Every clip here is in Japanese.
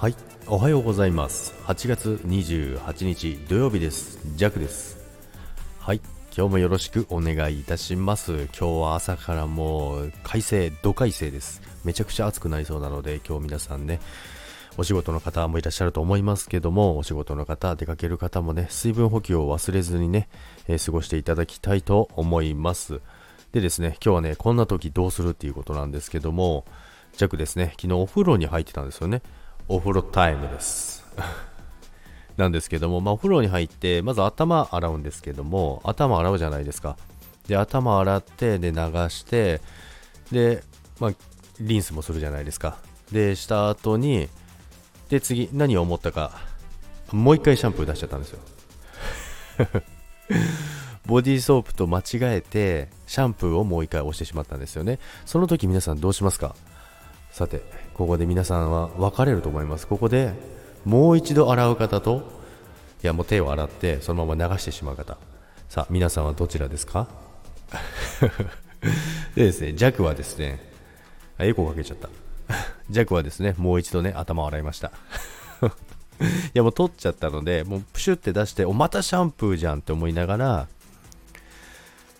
はいおはようございます。8月28日土曜日です。ジャクです。はい今日もよろしくお願いいたします。今日は朝からもう快晴土快晴です。めちゃくちゃ暑くなりそうなので今日皆さんねお仕事の方もいらっしゃると思いますけどもお仕事の方出かける方もね水分補給を忘れずにね、えー、過ごしていただきたいと思います。でですね今日はねこんな時どうするっていうことなんですけどもジャクですね。昨日お風呂に入ってたんですよね。お風呂タイムです。なんですけども、まあ、お風呂に入ってまず頭洗うんですけども頭洗うじゃないですか。で頭洗ってで流してで、まあ、リンスもするじゃないですか。でした後にで次何を思ったかもう一回シャンプー出しちゃったんですよ。ボディーソープと間違えてシャンプーをもう一回押してしまったんですよね。その時皆さんどうしますか？さてここで皆さんは分かれると思います。ここでもう一度洗う方といやもう手を洗ってそのまま流してしまう方。さあ皆さんはどちらですか？でですね弱はですねあエコーかけちゃった。弱はですねもう一度ね頭を洗いました。いやもう取っちゃったのでもうプシュって出しておまたシャンプーじゃんって思いながら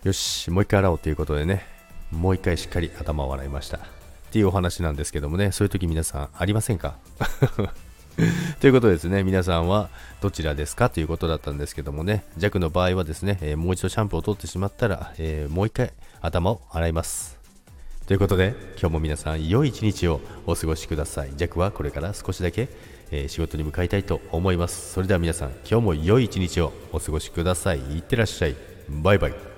よしもう一回洗おうということでねもう一回しっかり頭を洗いました。っていうお話なんですけどもね、そういう時皆さんありませんか？ということですね、皆さんはどちらですかということだったんですけどもね、弱の場合はですね、えー、もう一度シャンプーを取ってしまったら、えー、もう一回頭を洗います。ということで、今日も皆さん良い一日をお過ごしください。弱はこれから少しだけ、えー、仕事に向かいたいと思います。それでは皆さん、今日も良い一日をお過ごしください。いってらっしゃい。バイバイ。